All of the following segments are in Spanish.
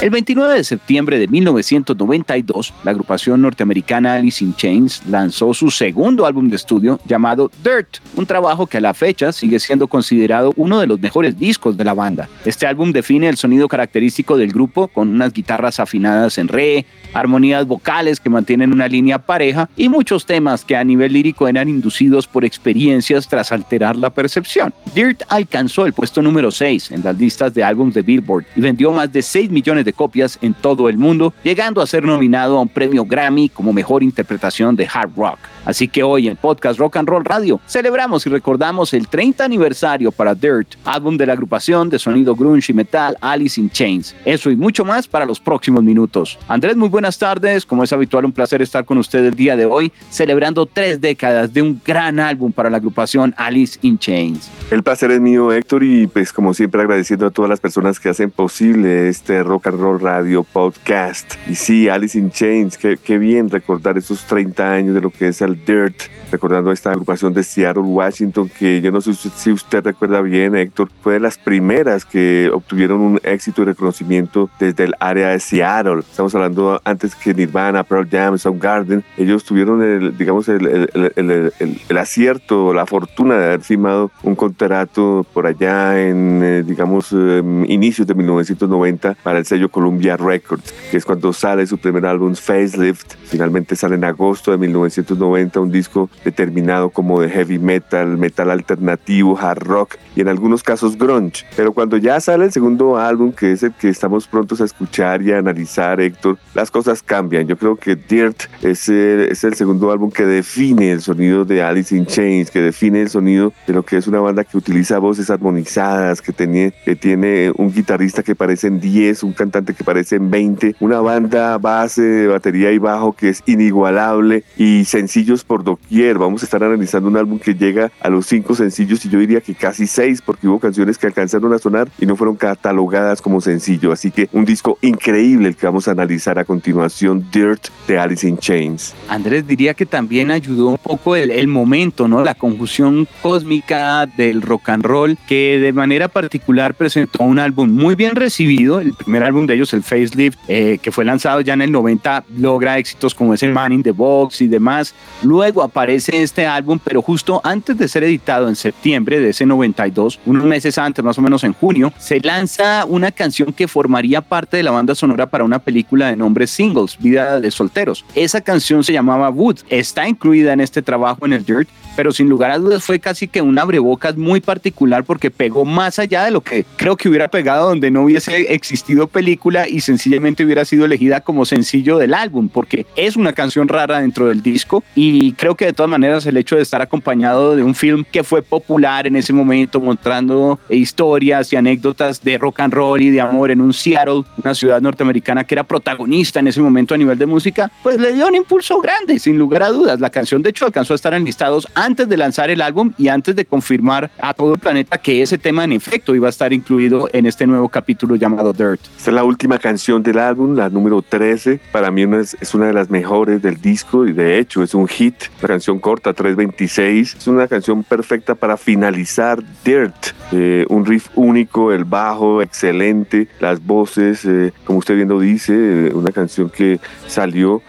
El 29 de septiembre de 1992, la agrupación norteamericana Alice in Chains lanzó su segundo álbum de estudio llamado Dirt, un trabajo que a la fecha sigue siendo considerado uno de los mejores discos de la banda. Este álbum define el sonido característico del grupo con unas guitarras afinadas en re, armonías vocales que mantienen una línea pareja y muchos temas que a nivel lírico eran inducidos por experiencias tras alterar la percepción. Dirt alcanzó el puesto número 6 en las listas de álbumes de Billboard y vendió más de 6 millones de copias en todo el mundo, llegando a ser nominado a un premio Grammy como mejor interpretación de hard rock. Así que hoy en Podcast Rock and Roll Radio celebramos y recordamos el 30 aniversario para Dirt, álbum de la agrupación de sonido grunge y metal Alice in Chains. Eso y mucho más para los próximos minutos. Andrés, muy buenas tardes. Como es habitual, un placer estar con usted el día de hoy, celebrando tres décadas de un gran álbum para la agrupación Alice in Chains. El placer es mío, Héctor, y pues como siempre agradeciendo a todas las personas que hacen posible este Rock and Roll Radio Podcast. Y sí, Alice in Chains, qué, qué bien recordar esos 30 años de lo que es el Dirt, recordando esta agrupación de Seattle, Washington, que yo no sé si usted recuerda bien, Héctor, fue de las primeras que obtuvieron un éxito y reconocimiento desde el área de Seattle. Estamos hablando antes que Nirvana, Pearl Jam, Soundgarden. Ellos tuvieron, el, digamos, el, el, el, acierto, la fortuna de haber firmado un contrato por allá en, eh, digamos, em, inicios de 1990 para el sello Columbia Records, que es cuando sale su primer álbum Facelift. Finalmente sale en agosto de 1990 un disco determinado como de heavy metal, metal alternativo, hard rock y en algunos casos grunge. Pero cuando ya sale el segundo álbum, que es el que estamos prontos a escuchar y a analizar, Héctor, las cosas cambian. Yo creo que Dirt es el, es el segundo álbum que define el sonido de Alice in Chains, que define el sonido de lo que es una banda que utiliza voces armonizadas, que tiene, que tiene un guitarrista que parece en 10, un cantante que parece en 20, una banda base de batería y bajo que es inigualable y sencillo por doquier. Vamos a estar analizando un álbum que llega a los cinco sencillos y yo diría que casi seis porque hubo canciones que alcanzaron a sonar y no fueron catalogadas como sencillo. Así que un disco increíble el que vamos a analizar a continuación, Dirt de Alice in Chains. Andrés diría que también ayudó un poco el, momento, ¿no? La conjunción cósmica del rock and roll que de manera particular presentó un álbum muy bien recibido. El primer álbum de ellos, el Facelift, eh, que fue lanzado ya en el 90, logra éxitos como ese Man in the Box y demás. Luego aparece este álbum, pero justo antes de ser editado en septiembre de ese 92, unos meses antes, más o menos en junio, se lanza una canción que formaría parte de la banda sonora para una película de nombre Singles, Vida de Solteros. Esa canción se llamaba Wood, está incluida en este trabajo en el Dirt pero sin lugar a dudas fue casi que un abrebocas muy particular porque pegó más allá de lo que creo que hubiera pegado donde no hubiese existido película y sencillamente hubiera sido elegida como sencillo del álbum, porque es una canción rara dentro del disco y creo que de todas maneras el hecho de estar acompañado de un film que fue popular en ese momento, mostrando historias y anécdotas de rock and roll y de amor en un Seattle, una ciudad norteamericana que era protagonista en ese momento a nivel de música, pues le dio un impulso grande, sin lugar a dudas. La canción de hecho alcanzó a estar en listados antes de lanzar el álbum y antes de confirmar a todo el planeta que ese tema en efecto iba a estar incluido en este nuevo capítulo llamado Dirt. Esta es la última canción del álbum, la número 13. Para mí es, es una de las mejores del disco y de hecho es un hit. La canción corta, 326. Es una canción perfecta para finalizar Dirt. Eh, un riff único, el bajo excelente, las voces, eh, como usted bien lo dice, eh, una canción que salió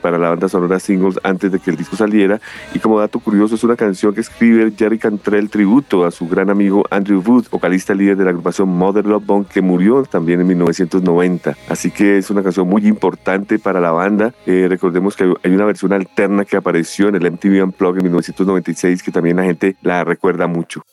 para la banda sonora singles antes de que el disco saliera. Y como dato curioso, es una canción que escribe Jerry Cantrell tributo a su gran amigo Andrew Wood, vocalista líder de la agrupación Mother Love Bone, que murió también en 1990. Así que es una canción muy importante para la banda. Eh, recordemos que hay una versión alterna que apareció en el MTV Unplugged en 1996 que también la gente la recuerda mucho.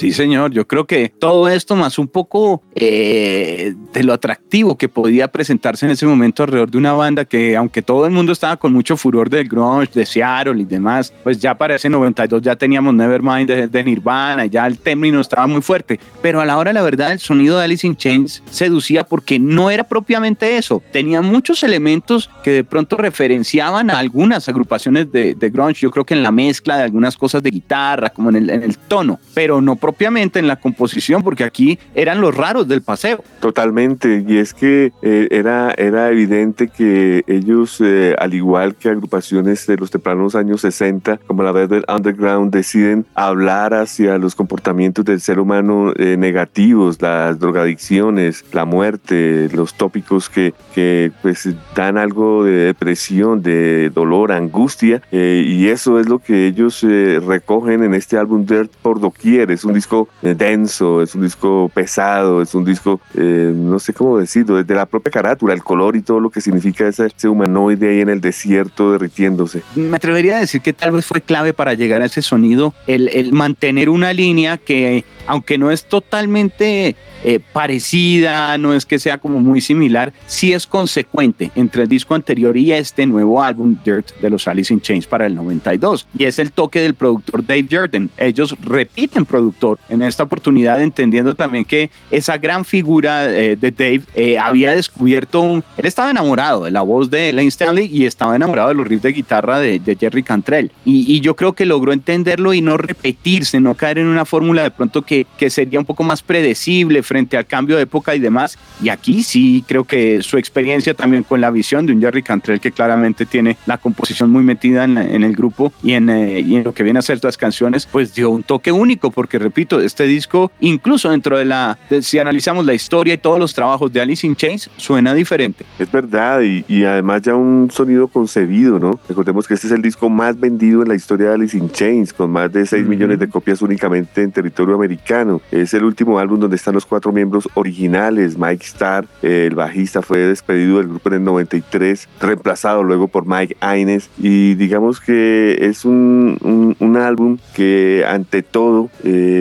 Sí, señor. Yo creo que todo esto más un poco eh, de lo atractivo que podía presentarse en ese momento alrededor de una banda que, aunque todo el mundo estaba con mucho furor del grunge, de Seattle y demás, pues ya para ese 92 ya teníamos Nevermind de, de Nirvana, ya el término estaba muy fuerte. Pero a la hora, la verdad, el sonido de Alice in Chains seducía porque no era propiamente eso. Tenía muchos elementos que de pronto referenciaban a algunas agrupaciones de, de grunge. Yo creo que en la mezcla de algunas cosas de guitarra, como en el, en el tono, pero no propiamente en la composición, porque aquí eran los raros del paseo. Totalmente, y es que eh, era, era evidente que ellos, eh, al igual que agrupaciones de los tempranos años 60, como la Velvet Underground, deciden hablar hacia los comportamientos del ser humano eh, negativos, las drogadicciones, la muerte, los tópicos que, que pues dan algo de depresión, de dolor, angustia, y eso es lo que ellos recogen en este álbum Dirt por doquier. Es un disco eh, denso, es un disco pesado, es un disco, eh, no sé cómo decirlo, desde la propia carátula, el color y todo lo que significa ese, ese humanoide ahí en el desierto derritiéndose. Me atrevería a decir que tal vez fue clave para llegar a ese sonido, el, el mantener una línea que, aunque no es totalmente eh, parecida, no es que sea como muy similar, sí es consecuente entre el disco anterior y este nuevo álbum Dirt de los Alice in Chains para el 92. Y es el toque del productor Dave Jordan. Ellos repiten productor en esta oportunidad, entendiendo también que esa gran figura eh, de Dave eh, había descubierto, un, él estaba enamorado de la voz de Lane Stanley y estaba enamorado de los riffs de guitarra de, de Jerry Cantrell. Y, y, yo creo que logró entenderlo y no repetirse, no caer en una fórmula de pronto que, que sería un poco más predecible frente al cambio de época y demás. Y aquí sí creo que su experiencia también con la visión de un Jerry Cantrell que claramente tiene la composición muy metida en, en el grupo y en, eh, y en lo que viene a ser las canciones, pues dio un toque único porque repito, este disco, incluso dentro de la, de, si analizamos la historia y todos los trabajos de Alice in Chains, suena diferente. Es verdad, y, y, además ya un sonido concebido, ¿no? Recordemos que este es el disco más vendido en la historia de Alice in Chains, con más de 6 mm -hmm. millones de copias únicamente en territorio americano. Es el último álbum donde están los cuatro miembros originales. Mike Starr, el bajista, fue despedido del grupo en el 93, reemplazado luego por Mike Aines, y digamos que es un, un, un álbum que ante todo eh,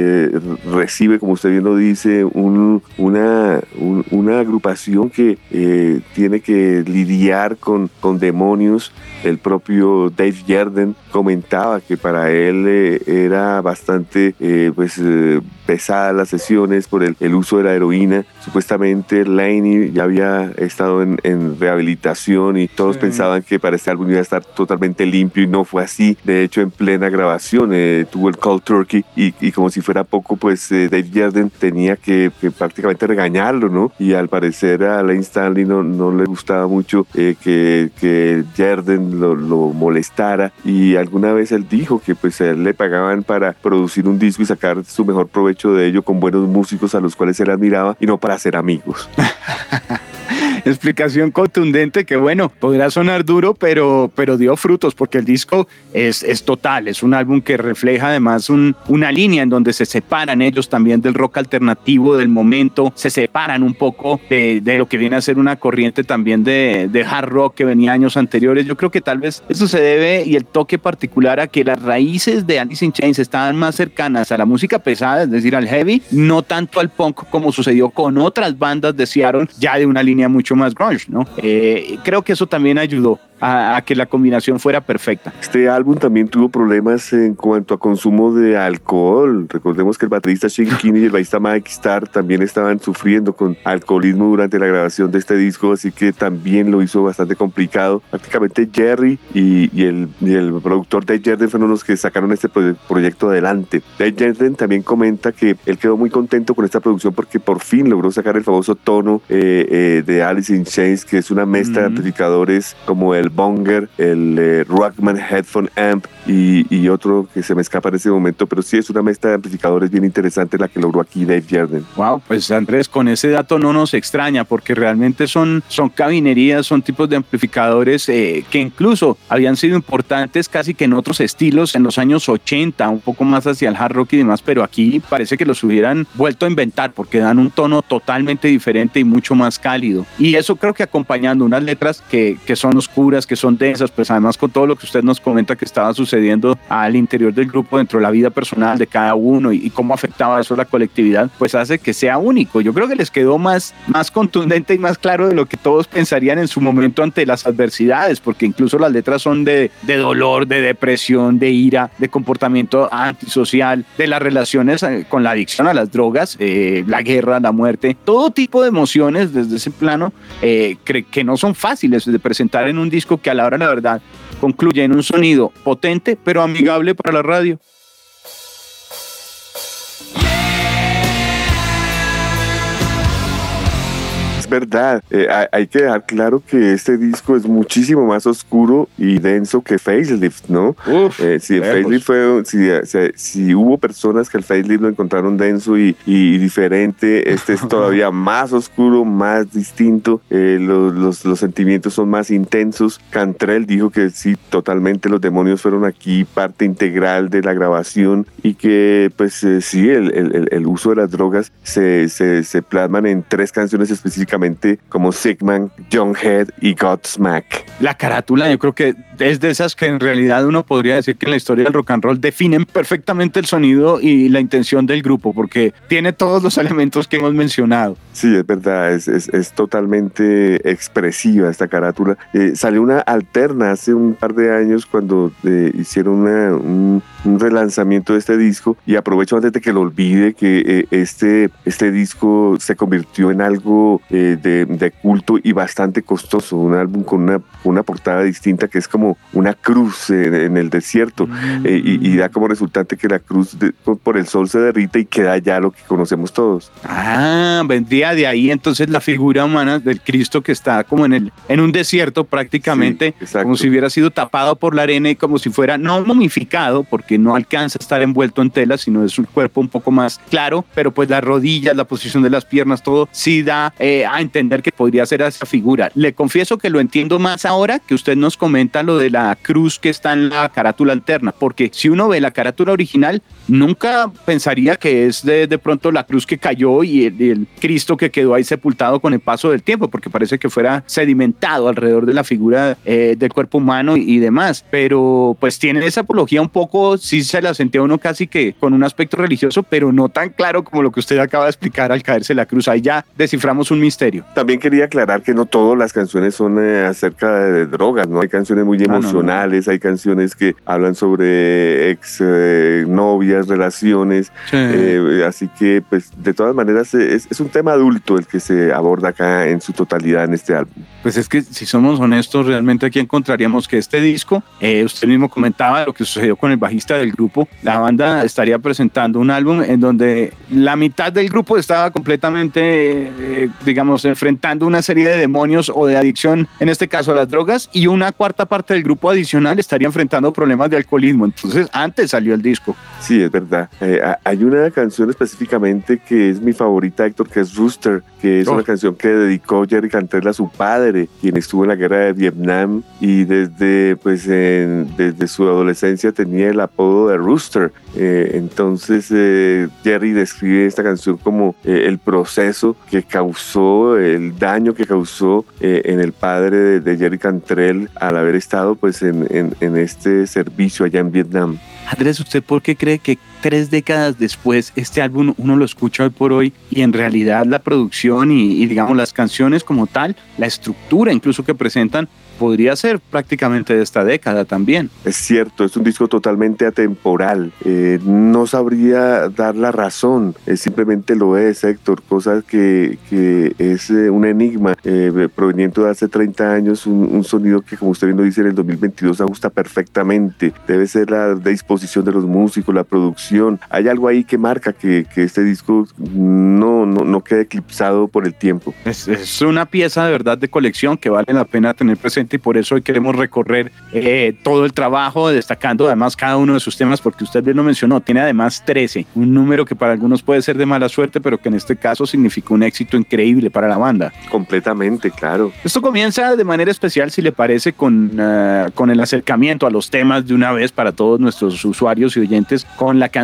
recibe, como usted bien lo dice, un, una, un, una agrupación que eh, tiene que lidiar con, con, demonios. El propio Dave Jerden comentaba que para él eh, era bastante pues, pesada las sesiones por el, el, uso de la heroína. Supuestamente Laney ya había estado en, en rehabilitación y todos sí. pensaban que para este álbum iba a estar totalmente limpio y no fue así. De hecho, en plena grabación tuvo el Cold Turkey y, y como si fuera poco, pues eh, Dave Jarden tenía que, prácticamente regañarlo, ¿no? Y al parecer a Lane Stanley no, no le gustaba mucho eh, que, que Jarden lo, lo, molestara y alguna vez él dijo que pues le pagaban para producir un disco y sacar su mejor provecho de ello con buenos músicos a los cuales él admiraba y no para ser amigos. explicación contundente que bueno, podrá sonar duro, pero, pero dio frutos porque el disco es, es total, es un álbum que refleja además un, una línea en donde se separan ellos también del rock alternativo del momento, se separan un poco de, de lo que viene a ser una corriente también de, de, hard rock que venía años anteriores. Yo creo que tal vez eso se debe y el toque particular a que las raíces de Alice in Chains estaban más cercanas a la música pesada, es decir, al heavy, no tanto al punk como sucedió con otras bandas de Seattle, ya de una línea mucho más grunge, ¿no? Eh, creo que eso también ayudó a, a, que la combinación fuera perfecta. Este álbum también tuvo problemas en cuanto a consumo de alcohol. Recordemos que el baterista Shane Kinney y el bajista Mike Starr también estaban sufriendo con alcoholismo durante la grabación de este disco, así que también lo hizo bastante complicado. Prácticamente Jerry y, y, el, y el, productor Dave Jerden fueron los que sacaron este proyecto adelante. Dave Jerden también comenta que él quedó muy contento con esta producción porque por fin logró sacar el famoso tono eh, eh, de Alice in Chains, que es una mezcla mm -hmm. de amplificadores como el Bonger, el eh, Rockman Headphone Amp y, otro que se me escapa en ese momento, pero sí es una mezcla de amplificadores bien interesante la que logró aquí Dave Jarden. Wow, pues Andrés, con ese dato no nos extraña porque realmente son, son cabinerías, son tipos de amplificadores eh, que incluso habían sido importantes casi que en otros estilos en los años 80, un poco más hacia el hard rock y demás, pero aquí parece que los hubieran vuelto a inventar porque dan un tono totalmente diferente y mucho más cálido. Y eso creo que acompañando unas letras que, que son oscuras, que son densas, pues además con todo lo que usted nos comenta que estaba sucediendo al interior del grupo, dentro de la vida personal de cada uno y, cómo afectaba eso a la colectividad, pues hace que sea único. Yo creo que les quedó más, más contundente y más claro de lo que todos pensarían en su momento ante las adversidades, porque incluso las letras son de, de dolor, de depresión, de ira, de comportamiento antisocial, de las relaciones eh, con la adicción a las drogas, eh, la guerra, la muerte, todo tipo de emociones desde ese plano eh, que no son fáciles de presentar en un disco que a la hora, la verdad, concluye en un sonido potente pero amigable para la radio. Verdad. Eh, hay que dejar claro que este disco es muchísimo más oscuro y denso que Facelift, ¿no? Eh, si el Facelift fue, si, hubo personas que el Facelift lo encontraron denso y, diferente, este es todavía más oscuro, más distinto. Eh, los, los, sentimientos son más intensos. Cantrell dijo que sí, totalmente los demonios fueron aquí parte integral de la grabación y que, pues sí, el, el, el, uso de las drogas se, se, se plasman en tres canciones específicamente como Sigman, John Head y Godsmack. La carátula yo creo que es de esas que en realidad uno podría decir que en la historia del rock and roll definen perfectamente el sonido y la intención del grupo porque tiene todos los elementos que hemos mencionado. Sí, es verdad, es, es, totalmente expresiva esta carátula. Eh, salió una alterna hace un par de años cuando eh, hicieron un, relanzamiento de este disco y aprovecho antes de que lo olvide que eh, este, este disco se convirtió en algo de, culto y bastante costoso, un álbum con una, una portada distinta que es como una cruz en, el desierto mm. y, da como resultante que la cruz por el sol se derrite y queda ya lo que conocemos todos. Ah, vendría de ahí entonces la figura humana del Cristo que está como en, el, en un desierto prácticamente, como si hubiera sido tapado por la arena y como si fuera no momificado, porque no alcanza a estar envuelto en tela, sino es un cuerpo un poco más claro, pero pues las rodillas, la posición de las piernas, todo sí da eh, entender que podría ser esa figura. Le confieso que lo entiendo más ahora que usted nos comenta lo de la cruz que está en la carátula alterna, porque si uno ve la carátula original, nunca pensaría que es de, de pronto la cruz que cayó y el Cristo que quedó ahí sepultado con el paso del tiempo, porque parece que fuera sedimentado alrededor de la figura eh, del cuerpo humano y, demás. Pero pues tiene esa apología un poco, sí se la sentía uno casi que con un aspecto religioso, pero no tan claro como lo que usted acaba de explicar al caerse la cruz. Ahí ya desciframos un misterio. También quería aclarar que no todas las canciones son eh, acerca de, drogas, ¿no? Hay canciones muy ah, emocionales, hay canciones que hablan sobre ex eh, novias, relaciones. así que, pues, de todas maneras, es, es un tema adulto el que se aborda acá en su totalidad en este álbum. Pues es que si somos honestos, realmente aquí encontraríamos que este disco, eh, usted mismo comentaba lo que sucedió con el bajista del grupo, la banda estaría presentando un álbum en donde la mitad del grupo estaba completamente, eh, digamos, enfrentando una serie de demonios o de adicción, en este caso a las drogas, y una cuarta parte del grupo adicional estaría enfrentando problemas de alcoholismo. Entonces, antes salió el disco. Sí, es verdad. Eh, hay una canción específicamente que es mi favorita, Héctor, que es Rooster, que es una oh. canción que dedicó Jerry Cantrell a su padre, quien estuvo en la guerra de Vietnam y desde, pues, desde su adolescencia tenía el apodo de Rooster. Eh, entonces eh, Jerry describe esta canción como el proceso que causó, el daño que causó en el padre de, Jerry Cantrell al haber estado pues en, en este servicio allá en Vietnam. Andrés, ¿usted por qué cree que tres décadas después este álbum uno lo escucha hoy por hoy y en realidad la producción y, digamos las canciones como tal, la estructura incluso que presentan podría ser prácticamente de esta década también. Es cierto, es un disco totalmente atemporal. Eh, no sabría dar la razón, simplemente lo es, Héctor, cosa que, que es eh, un enigma eh, proveniente de hace 30 años, un, sonido que como usted bien lo dice en el 2022 ajusta perfectamente. Debe ser la disposición de los músicos, la producción ¿Hay algo ahí que marca que, que este disco no, no, no quede eclipsado por el tiempo? Es, es, una pieza de verdad de colección que vale la pena tener presente y por eso hoy queremos recorrer eh, todo el trabajo, destacando además cada uno de sus temas, porque usted bien lo mencionó, tiene además 13, un número que para algunos puede ser de mala suerte, pero que en este caso significó un éxito increíble para la banda. Completamente, claro. Esto comienza de manera especial, si le parece, con, uh, con el acercamiento a los temas de una vez para todos nuestros usuarios y oyentes, con la canción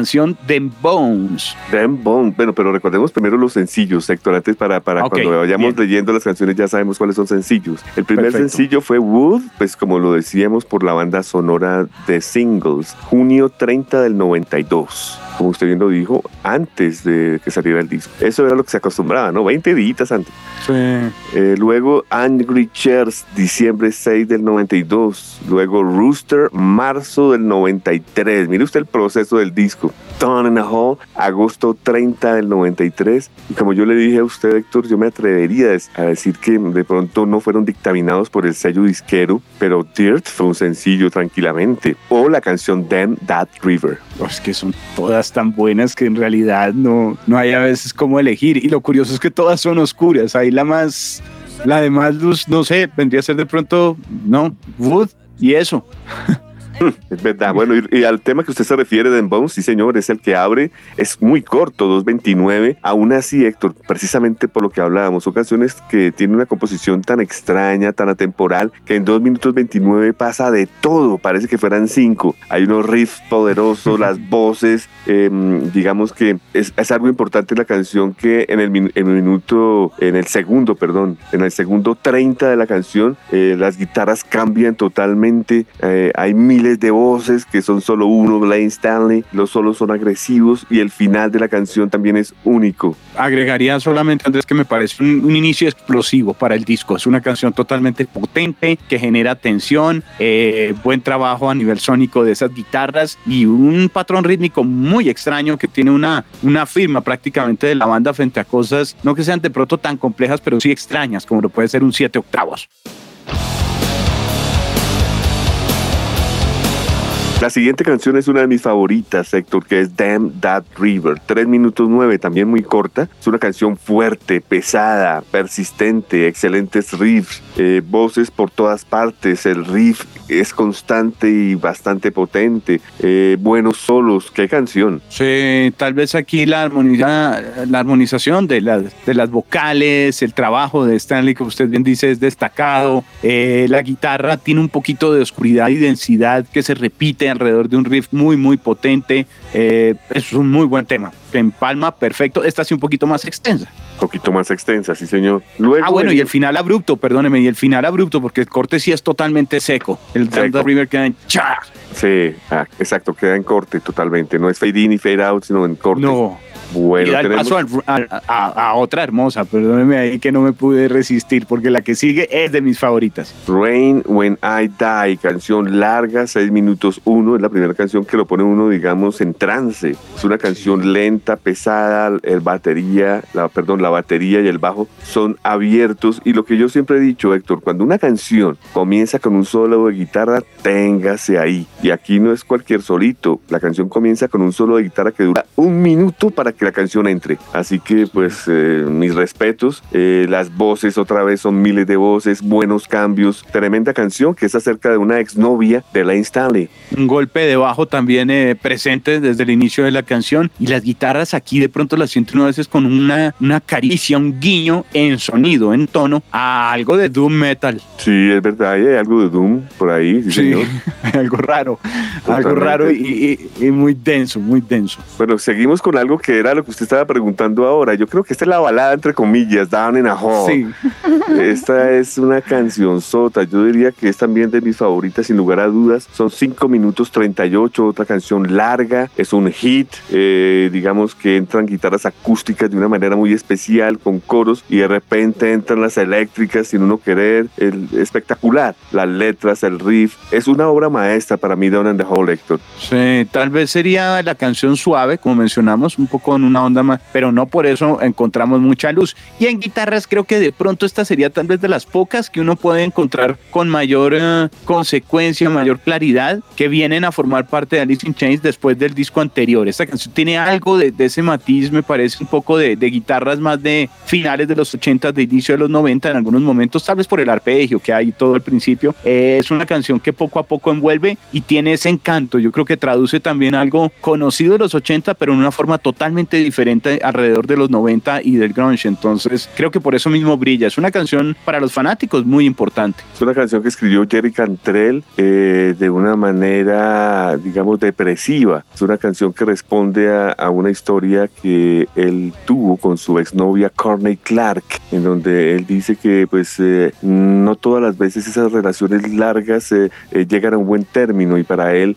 Them Bones. Them Bones, bueno, pero recordemos primero los sencillos, Héctor, antes para, para okay, cuando vayamos bien. leyendo las canciones ya sabemos cuáles son sencillos. El primer Perfecto. sencillo fue Wood, pues como lo decíamos por la banda sonora de singles, junio 30 del 92 como usted bien lo dijo, antes de que saliera el disco. Eso era lo que se acostumbraba, ¿no? 20 días antes. Sí. Eh, luego Angry Chairs, diciembre 6 del 92. Luego Rooster, marzo del 93. Mire usted el proceso del disco. Dawn in a Hall, agosto 30 del 93. Y como yo le dije a usted, Héctor, yo me atrevería a decir que de pronto no fueron dictaminados por el sello disquero, pero Dirt fue un sencillo tranquilamente. O la canción Damn That River. Es que son todas tan buenas que en realidad no, no hay a veces cómo elegir. Y lo curioso es que todas son oscuras. Ahí la más, la de más luz, no sé, vendría a ser de pronto, no, Wood y eso. Es verdad. Bueno, y, y, al tema que usted se refiere de Bones, sí, señor, es el que abre. Es muy corto, 2.29. Aún así, Héctor, precisamente por lo que hablábamos, son canciones que tienen una composición tan extraña, tan atemporal, que en 2 minutos 29 pasa de todo. Parece que fueran 5. Hay unos riffs poderosos, las voces. Eh, digamos que es, es, algo importante en la canción que en el, en el, minuto, en el segundo, perdón, en el segundo 30 de la canción, eh, las guitarras cambian totalmente. Eh, hay mil de voces que son solo uno, Blaine Stanley, los solos son agresivos y el final de la canción también es único. Agregaría solamente, Andrés, que me parece un, un inicio explosivo para el disco. Es una canción totalmente potente, que genera tensión, eh, buen trabajo a nivel sónico de esas guitarras y un patrón rítmico muy extraño que tiene una, una firma prácticamente de la banda frente a cosas, no que sean de pronto tan complejas, pero sí extrañas, como lo puede ser un siete octavos. La siguiente canción es una de mis favoritas, Héctor, que es Damn That River. 3 minutos 9, también muy corta. Es una canción fuerte, pesada, persistente, excelentes riffs, eh, voces por todas partes. El riff es constante y bastante potente. Eh, buenos solos. ¿Qué canción? Sí, tal vez aquí la, armoniza, la armonización de las, vocales, el trabajo de Stanley, como usted bien dice, es destacado. Eh, la guitarra tiene un poquito de oscuridad y densidad que se repite alrededor de un riff muy, muy potente. Eh, es un muy buen tema. En palma, perfecto. Esta sí un poquito más extensa. Poquito más extensa, sí, señor. Luego, ah, bueno, el... y el final abrupto, perdóneme, y el final abrupto, porque el corte sí es totalmente seco. El Delta River queda en cha. Sí, ah, exacto, queda en corte totalmente. No es fade in y fade out, sino en corte. No. Bueno, y da el tenemos... paso a, a, a, otra hermosa, perdóneme ahí que no me pude resistir, porque la que sigue es de mis favoritas. Rain When I Die, canción larga, 6 minutos 1, es la primera canción que lo pone uno, digamos, en trance. Es una canción lenta, pesada, el batería, la, perdón, la batería y el bajo son abiertos. Y lo que yo siempre he dicho, Héctor, cuando una canción comienza con un solo de guitarra, téngase ahí. Y aquí no es cualquier solito, la canción comienza con un solo de guitarra que dura un minuto para que la canción entre. Así que pues eh, mis respetos. Eh, las voces otra vez son miles de voces, buenos cambios. Tremenda canción que es acerca de una exnovia de Lane Stanley. Un golpe de bajo también eh, presente desde el inicio de la canción. Y las guitarras aquí de pronto las siento a veces con una, una caricia, un guiño en sonido, en tono, a algo de Doom Metal. Sí, es verdad, hay algo de Doom por ahí. Sí, sí algo raro. Totalmente. Algo raro y, y, y muy denso, muy denso. Bueno, seguimos con algo que era lo que usted estaba preguntando ahora. Yo creo que esta es la balada, entre comillas, Down in a Hole. Sí. Esta es una canción sota. Yo diría que es también de mis favoritas, sin lugar a dudas. Son 5 minutos 38, otra canción larga. Es un hit. Eh, digamos que entran guitarras acústicas de una manera muy especial, con coros, y de repente entran las eléctricas sin uno querer. El, espectacular. Las letras, el riff. Es una obra maestra para mí, Down in the Hole, Héctor. Sí, tal vez sería la canción suave, como mencionamos, un poco con una onda más, pero no por eso encontramos mucha luz. Y en guitarras creo que de pronto esta sería tal vez de las pocas que uno puede encontrar con mayor eh, consecuencia, mayor claridad, que vienen a formar parte de Alice in Chains después del disco anterior. Esta canción tiene algo de, ese matiz, me parece un poco de, guitarras más de finales de los 80, de inicio de los 90, en algunos momentos, tal vez por el arpegio que hay todo el principio. Eh, es una canción que poco a poco envuelve y tiene ese encanto. Yo creo que traduce también algo conocido de los 80, pero en una forma totalmente diferente alrededor de los 90 y del grunge. Entonces, creo que por eso mismo brilla. Es una canción para los fanáticos muy importante. Es una canción que escribió Jerry Cantrell eh, de una manera, digamos, depresiva. Es una canción que responde a, una historia que él tuvo con su exnovia Courtney Clark, en donde él dice que, pues, eh, no todas las veces esas relaciones largas eh, llegan a un buen término y para él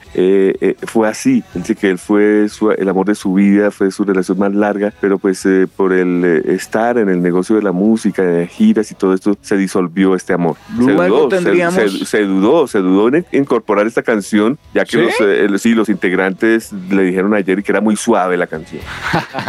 fue así. Él dice que él fue el amor de su vida, fue su relación más larga, pero pues por el estar en el negocio de la música, de giras y todo esto, se disolvió este amor. Luego se dudó, se, dudó, se dudó en incorporar esta canción, ya que Los, eh, sí, los integrantes le dijeron ayer que era muy suave la canción.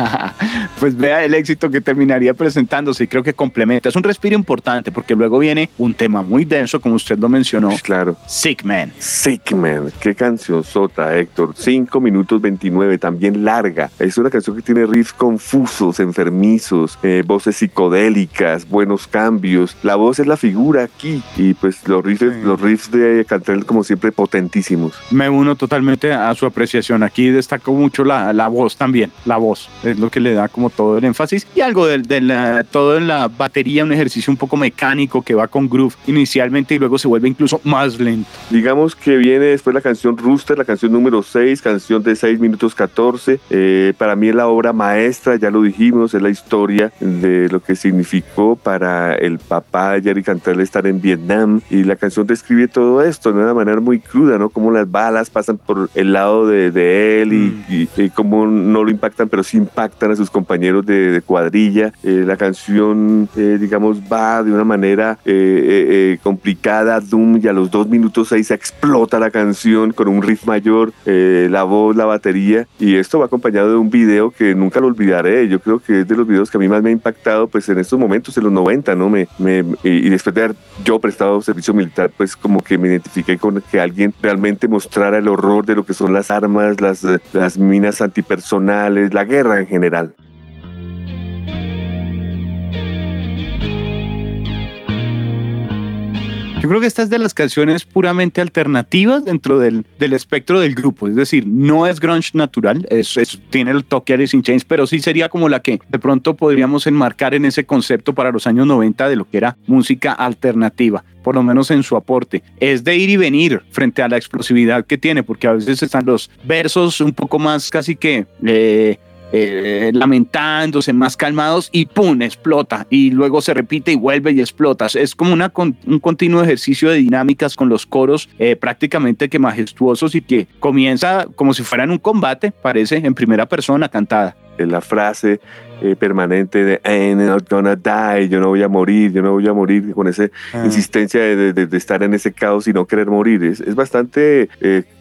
pues vea el éxito que terminaría presentándose y creo que complementa. Es un respiro importante porque luego viene un tema muy denso, como usted lo mencionó. Claro. Sick Man. Sick Man. Qué canción sota, Héctor. 5 minutos 29, también larga. Es una canción que tiene riffs confusos, enfermizos, eh, voces psicodélicas, buenos cambios. La voz es la figura aquí y pues los riffs, los riffs de Cantrell como siempre potentísimos. Me uno totalmente a su apreciación. Aquí destaco mucho la, la voz también. La voz es lo que le da como todo el énfasis y algo de, de la, todo en la batería, un ejercicio un poco mecánico que va con groove inicialmente y luego se vuelve incluso más lento. Digamos que viene después la canción Rooster, la canción número 6, canción de 6 minutos 14. Eh, para mí es la obra maestra, ya lo dijimos, es la historia de lo que significó para el papá de Jerry Cantrell estar en Vietnam y la canción describe todo esto de una manera muy cruda, ¿no? Cómo las balas pasan por el lado de, de él y, mm. cómo no lo impactan, pero sí impactan a sus compañeros de, cuadrilla. Eh, la canción, eh, digamos, va de una manera complicada, Doom, y a los dos minutos seis se explota la canción con un riff mayor, la voz, la batería, y esto va acompañado de un video que nunca lo olvidaré. Yo creo que es de los videos que a mí más me ha impactado, pues en estos momentos, en los 90, ¿no? Me, me, y después de haber yo prestado servicio militar, pues como que me identifiqué con que alguien realmente mostrara el horror de lo que son las armas, las, las minas antipersonales, la guerra en general. Yo creo que esta es de las canciones puramente alternativas dentro del, del espectro del grupo. Es decir, no es grunge natural, es, tiene el toque Alice in Chains, pero sí sería como la que de pronto podríamos enmarcar en ese concepto para los años 90 de lo que era música alternativa por lo menos en su aporte, es de ir y venir frente a la explosividad que tiene, porque a veces están los versos un poco más casi que eh, eh, lamentándose, más calmados y ¡pum! explota y luego se repite y vuelve y explota. Es como una, un continuo ejercicio de dinámicas con los coros eh, prácticamente que majestuosos y que comienza como si fueran un combate, parece, en primera persona cantada. La frase eh, permanente de I'm not gonna die, yo no voy a morir, yo no voy a morir, con esa ah. insistencia de, de, estar en ese caos y no querer morir. Es, es bastante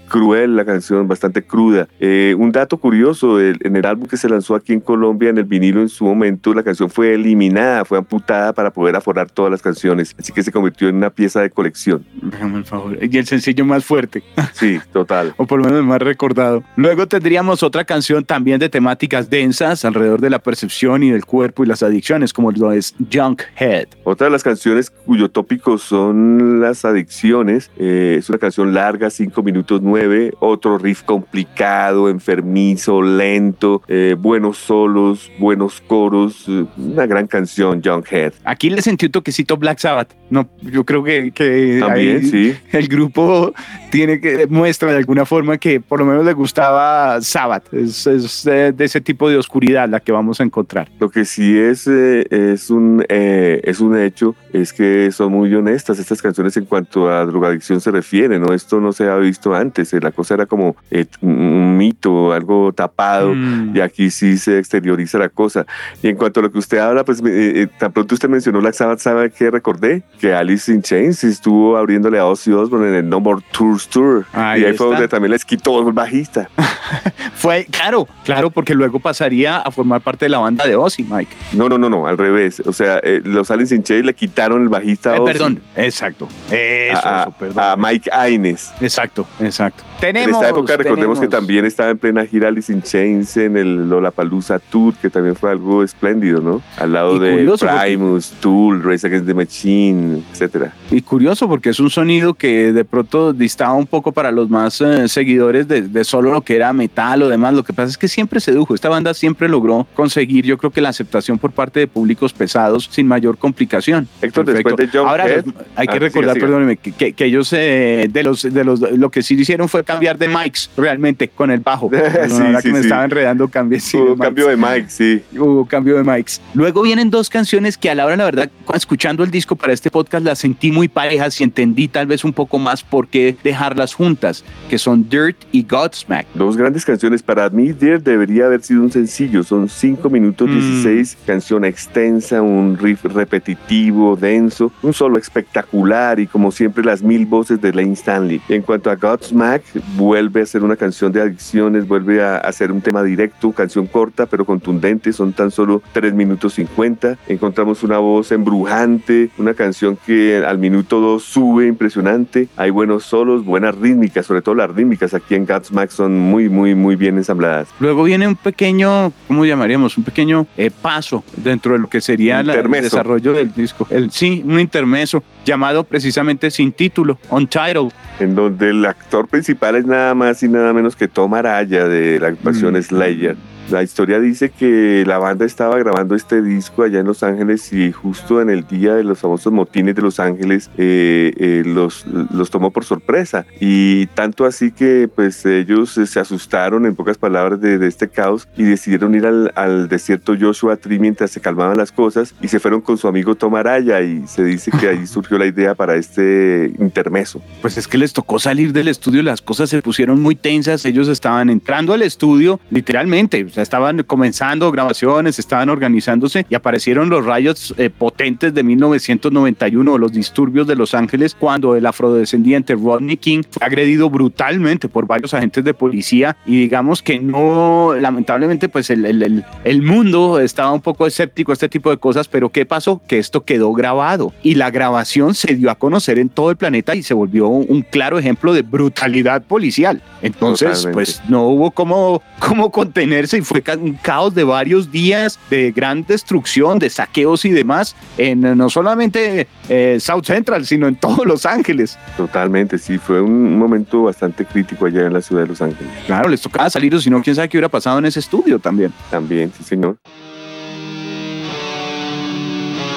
cruel la canción, bastante cruda. Eh, un dato curioso, en el álbum que se lanzó aquí en Colombia, en el vinilo en su momento, la canción fue eliminada, fue amputada para poder aforar todas las canciones, así que se convirtió en una pieza de colección. Déjame el favor. Y el sencillo más fuerte. Sí, total. o por lo menos el más recordado. Luego tendríamos otra canción también de temáticas densas alrededor de la percepción y del cuerpo y las adicciones, como lo es Junkhead. Otra de las canciones cuyo tópico son las adicciones, eh, es una canción larga, 5 minutos 9 otro riff complicado, enfermizo, lento, eh, buenos solos, buenos coros, eh, una gran canción, John Head. Aquí le sentí un toquecito Black Sabbath. No, yo creo que, También, sí. el grupo tiene que muestra de alguna forma que por lo menos le gustaba Sabbath. Es, de ese tipo de oscuridad la que vamos a encontrar. Lo que sí es, eh, es, un, es un hecho es que son muy honestas estas canciones en cuanto a drogadicción se refiere, ¿no? Esto no se ha visto antes la cosa era como eh, un mito, algo tapado, Mm. y aquí sí se exterioriza la cosa. Y en cuanto a lo que usted habla, pues eh, eh, tan pronto usted mencionó Black Sabbath, ¿sabe qué recordé? Que Alice in Chains estuvo abriéndole a Ozzy Osbourne en el No More Tours Tour. Ahí y ahí fue está. donde también les quitó el bajista. Fue, claro, claro, porque luego pasaría a formar parte de la banda de Ozzy, Mike. No, no, no, no, al revés. O sea, eh, los Alice in Chains le quitaron el bajista a Eh, Ozzy, perdón, exacto. Eso, a, eso, perdón. a Mike Aines. exacto, exacto. En Tenemos. esta época recordemos que también estaba en plena gira Alice in Chains en el Lollapalooza Tour, que también fue algo espléndido, ¿no? Al lado Y de curioso porque- Primus, Tool, Race Against the Machine, etcétera. Y curioso porque es un sonido que de pronto distaba un poco para los más eh, seguidores de, de solo lo que era metal o demás. Lo que pasa es que siempre sedujo. Esta banda siempre logró conseguir, yo creo que la aceptación por parte de públicos pesados sin mayor complicación. Héctor, después de John Ahora Head- hay que Ah, recordar, siga, siga. perdóneme, que ellos eh, de los de los lo que sí hicieron fue cambiar de mics realmente con el bajo. Sí, Ahora sí, que me sí. estaba enredando, cambié sí, Hubo cambio mics. de Mike, sí. Hubo cambio de mics. Luego vienen dos canciones que a la hora, la verdad, cu- escuchando el disco para este podcast, las sentí muy parejas y entendí tal vez un poco más por qué dejarlas juntas, que son Dirt y Godsmack. Dos grandes canciones. Para mí, Dear debería haber sido un sencillo. Son 5 minutos Mm. 16, canción extensa, un riff repetitivo, denso, un solo espectacular y como siempre las mil voces de Lane Stanley. En cuanto a Godsmack, vuelve a ser una canción de adicciones, vuelve a, a ser un tema directo, canción corta pero contundente, son tan solo 3 minutos 50. Encontramos una voz embrujante, una canción que al minuto 2 sube impresionante. Hay buenos solos, buenas rítmicas, sobre todo las rítmicas aquí en Godsmack son muy, muy, muy bien ensambladas. Luego viene un pequeño, ¿cómo llamaríamos? Un pequeño eh, paso dentro de lo que sería la- el desarrollo del disco. El, sí, un intermeso llamado precisamente sin título, Untitled. en donde el actor principal es nada más y nada menos que Tom Araya de la actuación Mm. Slayer. La historia dice que la banda estaba grabando este disco allá en Los Ángeles y justo en el día de los famosos motines de Los Ángeles eh, eh, los, los tomó por sorpresa y tanto así que pues ellos se asustaron en pocas palabras de, este caos y decidieron ir al, al desierto Joshua Tree mientras se calmaban las cosas y se fueron con su amigo Tom Araya y se dice que ahí surgió la idea para este intermeso. Pues es que les tocó salir del estudio, las cosas se pusieron muy tensas, ellos estaban entrando al estudio, literalmente, sea, estaban comenzando grabaciones, estaban organizándose y aparecieron los rayos eh, potentes de 1991, los disturbios de Los Ángeles, cuando el afrodescendiente Rodney King fue agredido brutalmente por varios agentes de policía y digamos que no, lamentablemente, pues el, el, el, el mundo estaba un poco escéptico a este tipo de cosas, pero ¿qué pasó? Que esto quedó grabado y la grabación se dio a conocer en todo el planeta y se volvió un claro ejemplo de brutalidad policial. Entonces, Totalmente. pues no hubo cómo, cómo contenerse y fue un caos de varios días de gran destrucción, de saqueos y demás, en no solamente eh, South Central, sino en todos Los Ángeles. Totalmente, sí, fue un momento bastante crítico allá en la ciudad de Los Ángeles. Claro, les tocaba salir, o si no, quién sabe qué hubiera pasado en ese estudio también. También, sí, señor.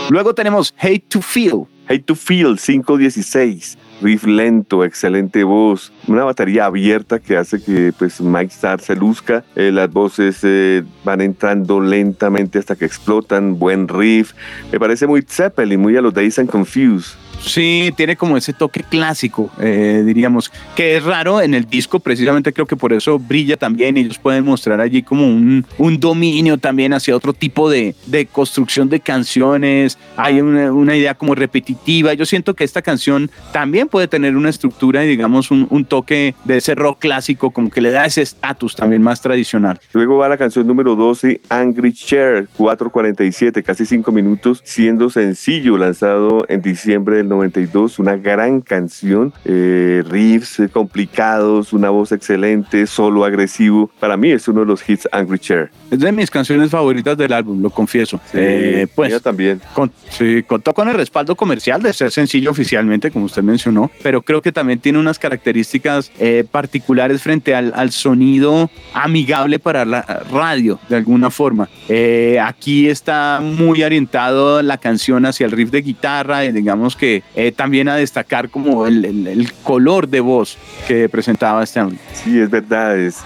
Luego tenemos Hate to Feel. Hate to Feel 516. Riff lento, excelente voz, una batería abierta que hace que pues Mike Starr se luzca, Eh, las voces eh, van entrando lentamente hasta que explotan, buen riff, me parece muy Zeppelin, muy a los Days and Confused. Sí, tiene como ese toque clásico, eh, diríamos, que es raro en el disco, precisamente creo que por eso brilla también. Ellos pueden mostrar allí como un, dominio también hacia otro tipo de, construcción de canciones. Hay una, idea como repetitiva. Yo siento que esta canción también puede tener una estructura y, digamos, un, un toque de ese rock clásico, como que le da ese estatus también más tradicional. Luego va la canción número 12, Angry Chair, 4.47, casi 5 minutos, siendo sencillo, lanzado en diciembre del 92, una gran canción, eh, riffs complicados, una voz excelente, solo agresivo. Para mí es uno de los hits Angry Chair. Es de mis canciones favoritas del álbum, lo confieso. Eh, pues también. Con- sí, contó con el respaldo comercial de ser sencillo oficialmente, como usted mencionó, pero creo que también tiene unas características eh, particulares frente al, al sonido amigable para la radio, de alguna forma. Eh, aquí está muy orientado la canción hacia el riff de guitarra y digamos que eh, también a destacar como el, el- el color de voz que presentaba Stanley. Sí, es verdad, es,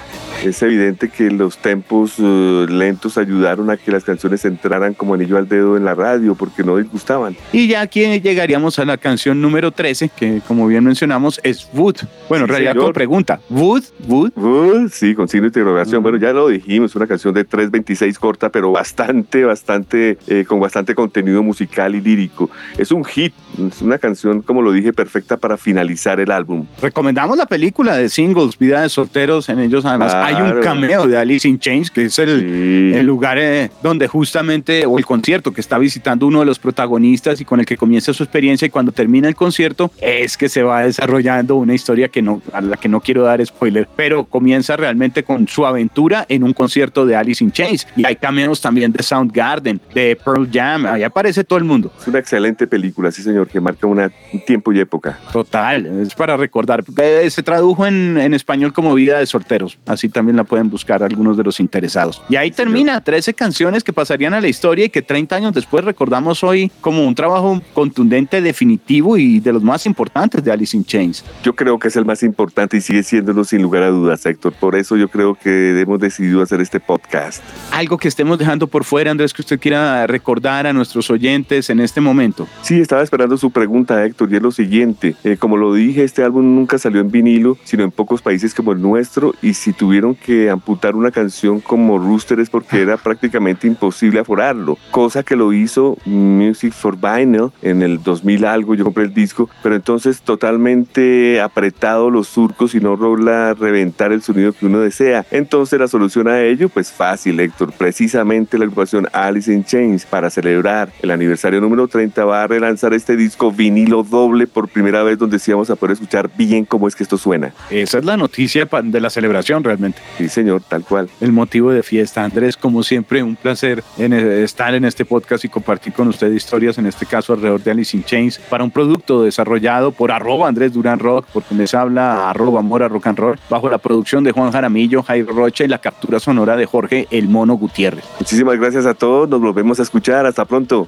Es evidente que los tempos eh, lentos ayudaron a que las canciones entraran como anillo al dedo en la radio porque no disgustaban. Y ya aquí llegaríamos a la canción número 13, que como bien mencionamos es Wood. Bueno, en realidad con pregunta. ¿Wood? ¿Wood? Wood, sí, con signo de interrogación. Bueno, ya lo dijimos, una canción de 3.26 corta, pero bastante, bastante, eh, con bastante contenido musical y lírico. Es un hit, es una canción, como lo dije, perfecta para finalizar el álbum. Recomendamos la película de singles, Vida de Solteros. En ellos además hay un cameo de Alice in Chains, que es el, el lugar eh, donde justamente, o el concierto que está visitando uno de los protagonistas y con el que comienza su experiencia y cuando termina el concierto es que se va desarrollando una historia que no, a la que no quiero dar spoiler, pero comienza realmente con su aventura en un concierto de Alice in Chains. Y hay cameos también de Soundgarden, de Pearl Jam, ahí aparece todo el mundo. Es una excelente película, sí señor, que marca un tiempo y época. Total, es para recordar. Se tradujo en, en español como Vida de Solteros, así también la pueden buscar algunos de los interesados. Y ahí termina, 13 canciones que pasarían a la historia y que 30 años después recordamos hoy como un trabajo contundente, definitivo y de los más importantes de Alice in Chains. Yo creo que es el más importante y sigue siéndolo sin lugar a dudas, Héctor. Por eso yo creo que hemos decidido hacer este podcast. Algo que estemos dejando por fuera, Andrés, que usted quiera recordar a nuestros oyentes en este momento. Sí, estaba esperando su pregunta, Héctor, y es lo siguiente. Eh, como lo dije, este álbum nunca salió en vinilo, sino en pocos países como el nuestro, y si tuvieron que amputar una canción como Rooster es porque era prácticamente imposible aforarlo, cosa que lo hizo Music for Vinyl en el 2000 algo, yo compré el disco, pero entonces totalmente apretado los surcos y no logra reventar el sonido que uno desea. Entonces la solución a ello, pues fácil, Héctor. Precisamente la agrupación Alice in Chains, para celebrar el aniversario número 30, va a relanzar este disco vinilo doble por primera vez, donde sí vamos a poder escuchar bien cómo es que esto suena. Esa es la noticia de la celebración realmente. Sí, señor, tal cual. El motivo de fiesta. Andrés, como siempre, un placer en estar en este podcast y compartir con usted historias, en este caso alrededor de Alice in Chains, para un producto desarrollado por arroba Andrés Durán Rock, porque les habla arroba Mora Rock and Roll, bajo la producción de Juan Jaramillo, Jairo Rocha y la captura sonora de Jorge El Mono Gutiérrez. Muchísimas gracias a todos, nos volvemos a escuchar, hasta pronto.